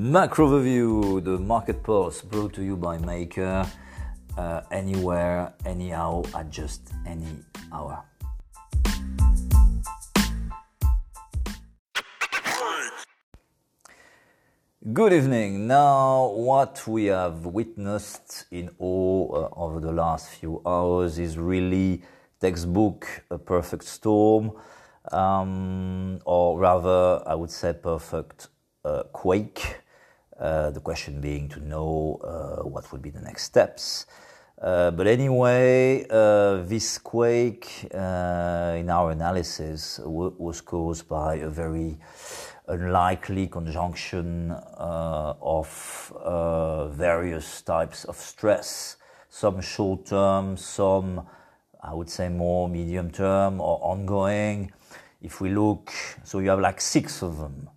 Macro Overview, the market pulse brought to you by Maker, uh, anywhere, anyhow, at just any hour. Good evening. Now, what we have witnessed in all uh, over the last few hours is really textbook a perfect storm, um, or rather, I would say perfect uh, quake. Uh, the question being to know uh, what would be the next steps. Uh, but anyway, uh, this quake, uh, in our analysis, w- was caused by a very unlikely conjunction of various types of stress, some short term, some, I would say, more medium term or ongoing. If we look, so you have like six of them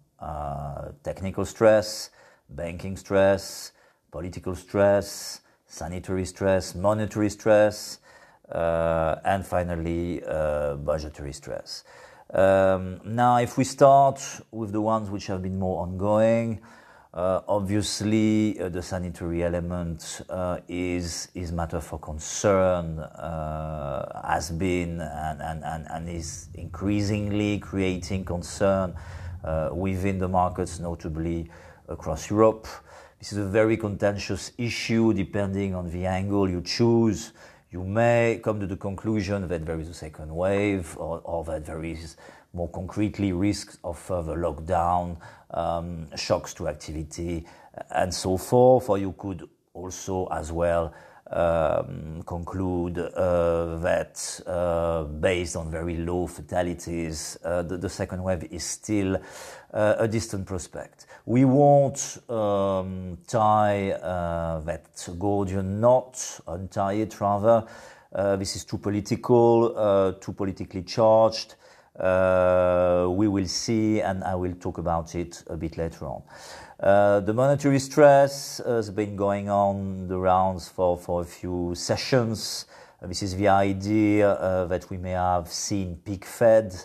technical stress, banking stress, political stress, sanitary stress, monetary stress, uh, and finally uh, budgetary stress. Um, now, if we start with the ones which have been more ongoing, uh, obviously uh, the sanitary element uh, is is matter for concern, uh, has been and, and, and, and is increasingly creating concern within the markets, notably across Europe. This is a very contentious issue depending on the angle you choose. You may come to the conclusion that there is a second wave or, or that there is more concretely risks of further lockdown, um, shocks to activity, and so forth. Or you could also, as well, um, conclude uh, that uh, based on very low fatalities, uh, the, the, second wave is still uh, a distant prospect. We won't um, tie uh, that Gordian knot, untie it rather. Uh, this is too political, too politically charged. We will see, and I will talk about it a bit later on. Uh, the monetary stress has been going on the rounds for, for a few sessions. Uh, this is the idea uh, that we may have seen peak Fed.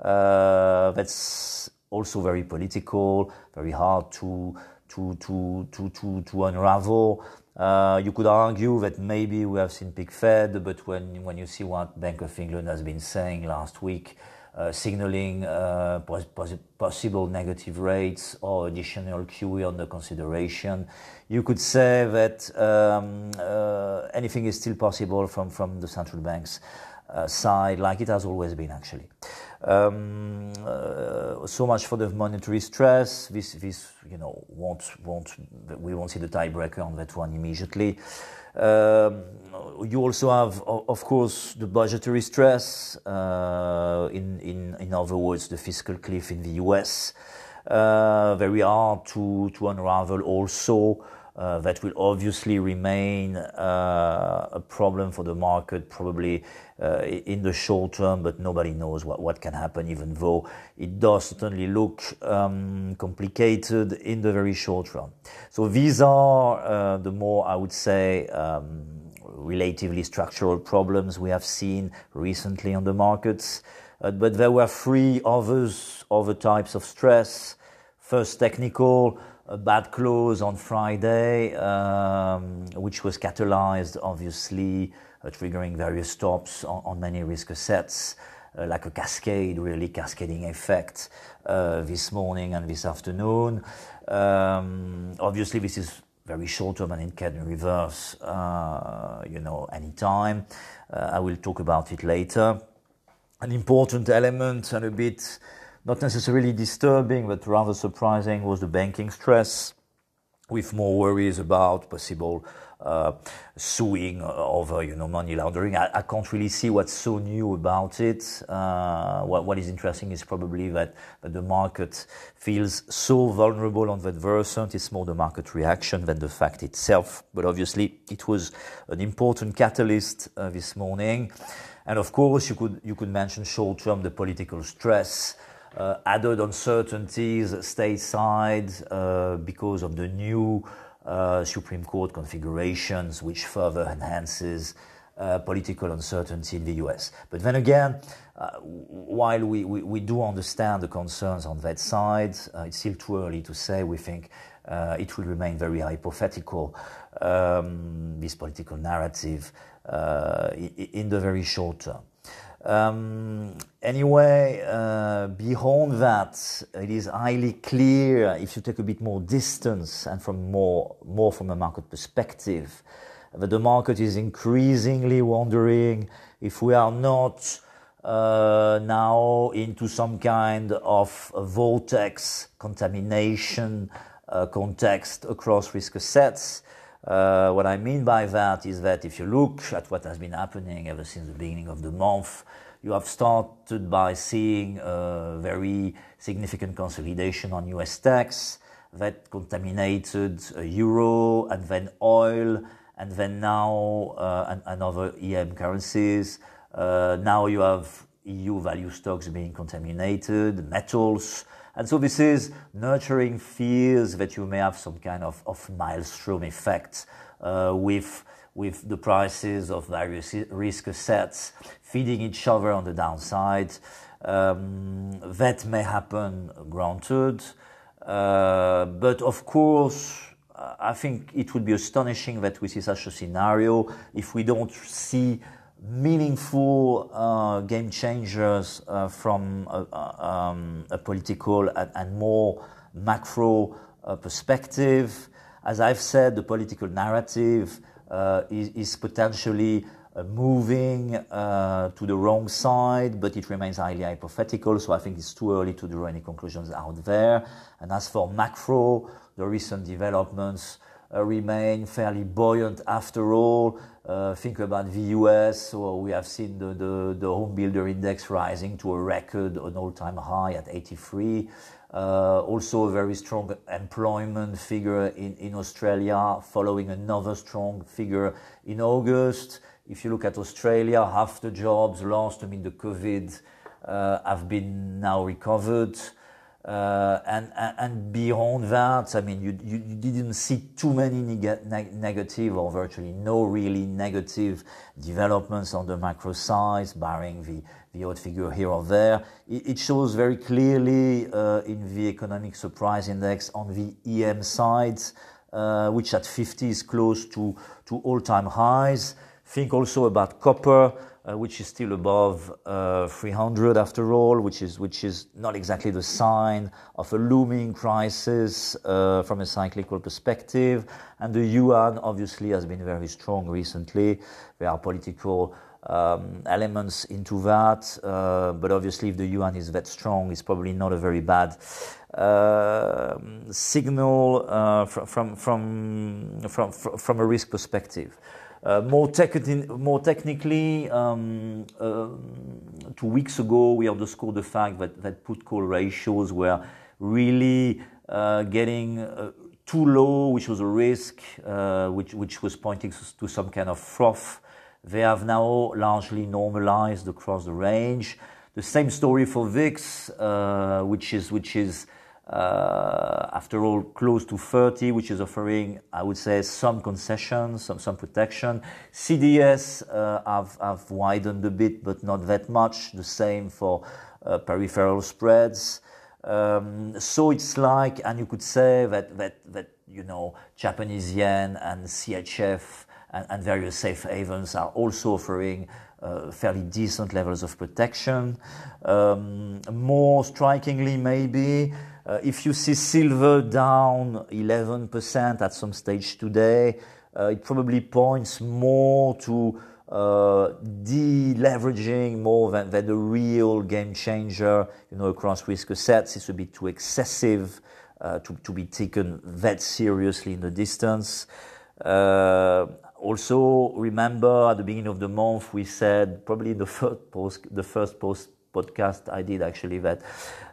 Uh, that's also very political, very hard to, to, to, to, to, to unravel. Uh, you could argue that maybe we have seen peak Fed, but when, when you see what Bank of England has been saying last week, uh, signaling uh, pos- pos- possible negative rates or additional QE under consideration. You could say that um, uh, anything is still possible from, from the central bank's uh, side, like it has always been actually. Um, uh, so much for the monetary stress. This, this, you know, won't, won't, we won't see the tiebreaker on that one immediately. Um, you also have, of course, the budgetary stress, uh, in, in, in other words, the fiscal cliff in the US. Uh, very hard to, to unravel also. Uh, that will obviously remain uh, a problem for the market probably uh, in the short term, but nobody knows what, what can happen, even though it does certainly look um, complicated in the very short run. So these are uh, the more, I would say, um, relatively structural problems we have seen recently on the markets. Uh, but there were three others, other types of stress. First, technical, a bad close on Friday, um, which was catalyzed, obviously, uh, triggering various stops on, on many risk assets, uh, like a cascade, really cascading effect uh, this morning and this afternoon. Um, obviously, this is very short term and it can reverse, uh, you know, anytime. Uh, I will talk about it later. An important element and a bit not necessarily disturbing, but rather surprising was the banking stress, with more worries about possible uh, suing over, you know, money laundering. I, I, can't really see what's so new about it. Uh, what, what is interesting is probably that, that the market feels so vulnerable on that versant. It's more the market reaction than the fact itself. But obviously, it was an important catalyst uh, this morning. And of course, you could you could mention short term the political stress added uncertainties stateside uh, because of the new uh, Supreme Court configurations, which further enhances uh, political uncertainty in the US. But then again, uh, while we, we, we, do understand the concerns on that side, uh, it's still too early to say. We think uh, it will remain very hypothetical, um, this political narrative, uh, in the very short term. Um, anyway, uh, beyond that, it is highly clear if you take a bit more distance and from more, more from a market perspective, that the market is increasingly wondering if we are not uh, now into some kind of vortex contamination uh, context across risk assets. Uh, what I mean by that is that if you look at what has been happening ever since the beginning of the month, you have started by seeing a very significant consolidation on US tax that contaminated uh, euro and then oil and then now uh, and, and, other EM currencies. Uh, now you have EU value stocks being contaminated, metals, and so this is nurturing fears that you may have some kind of, of maelstrom effect uh, with, with the prices of various risk assets feeding each other on the downside. Um, that may happen, granted. Uh, but of course, I think it would be astonishing that we see such a scenario if we don't see meaningful uh, game changers uh, from a, um, a political and, and, more macro uh, perspective. As I've said, the political narrative uh, is, is, potentially uh, moving uh, to the wrong side, but it remains highly hypothetical, so I think it's too early to draw any conclusions out there. And as for macro, the recent developments remain fairly buoyant after all. Uh, think about the US, so we have seen the, the, the, home builder index rising to a record, an all time high at 83. Uh, also, a very strong employment figure in, in Australia, following another strong figure in August. If you look at Australia, half the jobs lost amid the COVID uh, have been now recovered. Uh, and, and beyond that, I mean, you, you, you didn't see too many neg- negative or virtually no really negative developments on the macro side, barring the, the odd figure here or there. It, it shows very clearly uh, in the economic surprise index on the EM side, uh, which at 50 is close to, to all-time highs. Think also about copper uh, which is still above uh, 300 after all, which is which is not exactly the sign of a looming crisis uh, from a cyclical perspective. And the yuan obviously has been very strong recently. There are political um, elements into that, uh, but obviously if the yuan is that strong, it's probably not a very bad uh, signal uh, from, from, from, from, a risk perspective. Uh, more, more, technically, um, uh, two weeks ago, we underscored the fact that, that put call ratios were really uh, getting uh, too low, which was a risk, uh, which, which was pointing to some kind of froth. They have now largely normalized across the range. The same story for VIX, which is, which is after all, close to 30, which is offering, I would say, some concessions, some, some protection. CDS uh, have, have widened a bit, but not that much. The same for uh, peripheral spreads. Um, so it's like, and you could say that, that, that you know, Japanese yen and CHF and, and various safe havens are also offering uh, fairly decent levels of protection. Um, more strikingly, maybe, uh, if you see silver down 11% at some stage today, uh, it probably points more to uh, deleveraging more than, than the real game changer, you know, across risk assets. It's a bit too excessive uh, to, to be taken that seriously in the distance. Uh, also, remember at the beginning of the month, we said probably the first post, the first post podcast I did actually that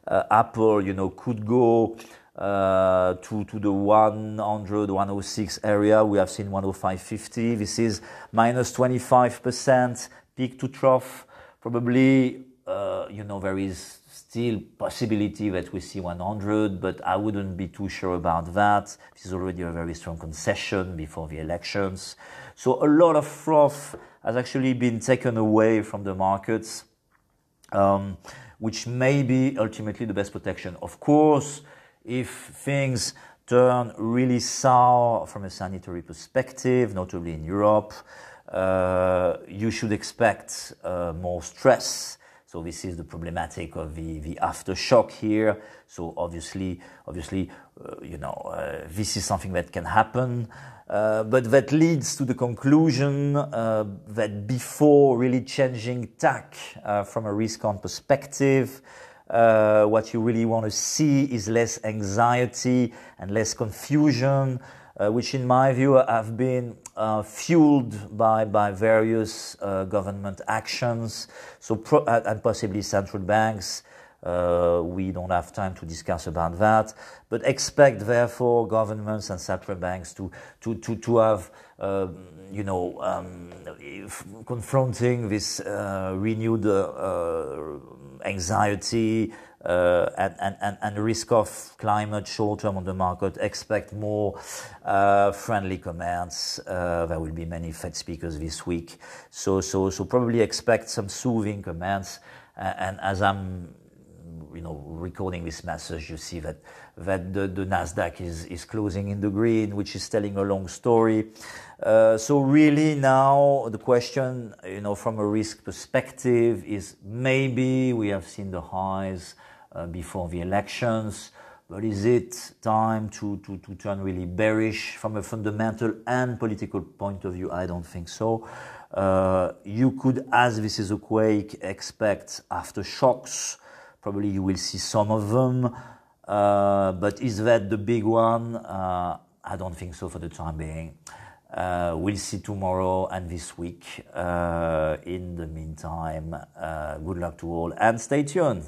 uh, Apple, you know, could go uh, to, to the 100, 106 area. We have seen 105.50. This is minus 25% peak to trough. Probably, uh, you know, there is still possibility that we see 100, but I wouldn't be too sure about that. This is already a very strong concession before the elections. So a lot of froth has actually been taken away from the markets um, which may be ultimately the best protection. Of course, if things turn really sour from a sanitary perspective, notably in Europe, uh, you should expect uh, more stress. So this is the problematic of the, the aftershock here. So obviously, obviously, uh, you know, uh, this is something that can happen. Uh, but that leads to the conclusion uh, that before really changing tack from a risk-on perspective, uh, what you really want to see is less anxiety and less confusion, uh, which in my view have been uh, fueled by, by various uh, government actions so pro- and possibly central banks. Uh, we don't have time to discuss about that, but expect therefore governments and central banks to, to, to, to have, um, you know, um, confronting this uh, renewed anxiety uh, and, risk of climate short term on the market, expect more uh, friendly comments. Uh, there will be many Fed speakers this week. So, so, so probably expect some soothing comments. and as I'm you know, recording this message, you see that that the, the Nasdaq is is closing in the green, which is telling a long story. Uh, so really now the question, you know, from a risk perspective, is maybe we have seen the highs uh, before the elections. But is it time to, to, to turn really bearish from a fundamental and political point of view? I don't think so. Uh, you could, as this is a quake, expect aftershocks Probably you will see some of them. Uh, but is that the big one? Uh, I don't think so for the time being. Uh, we'll see tomorrow and this week. Uh, in the meantime, uh, good luck to all and stay tuned.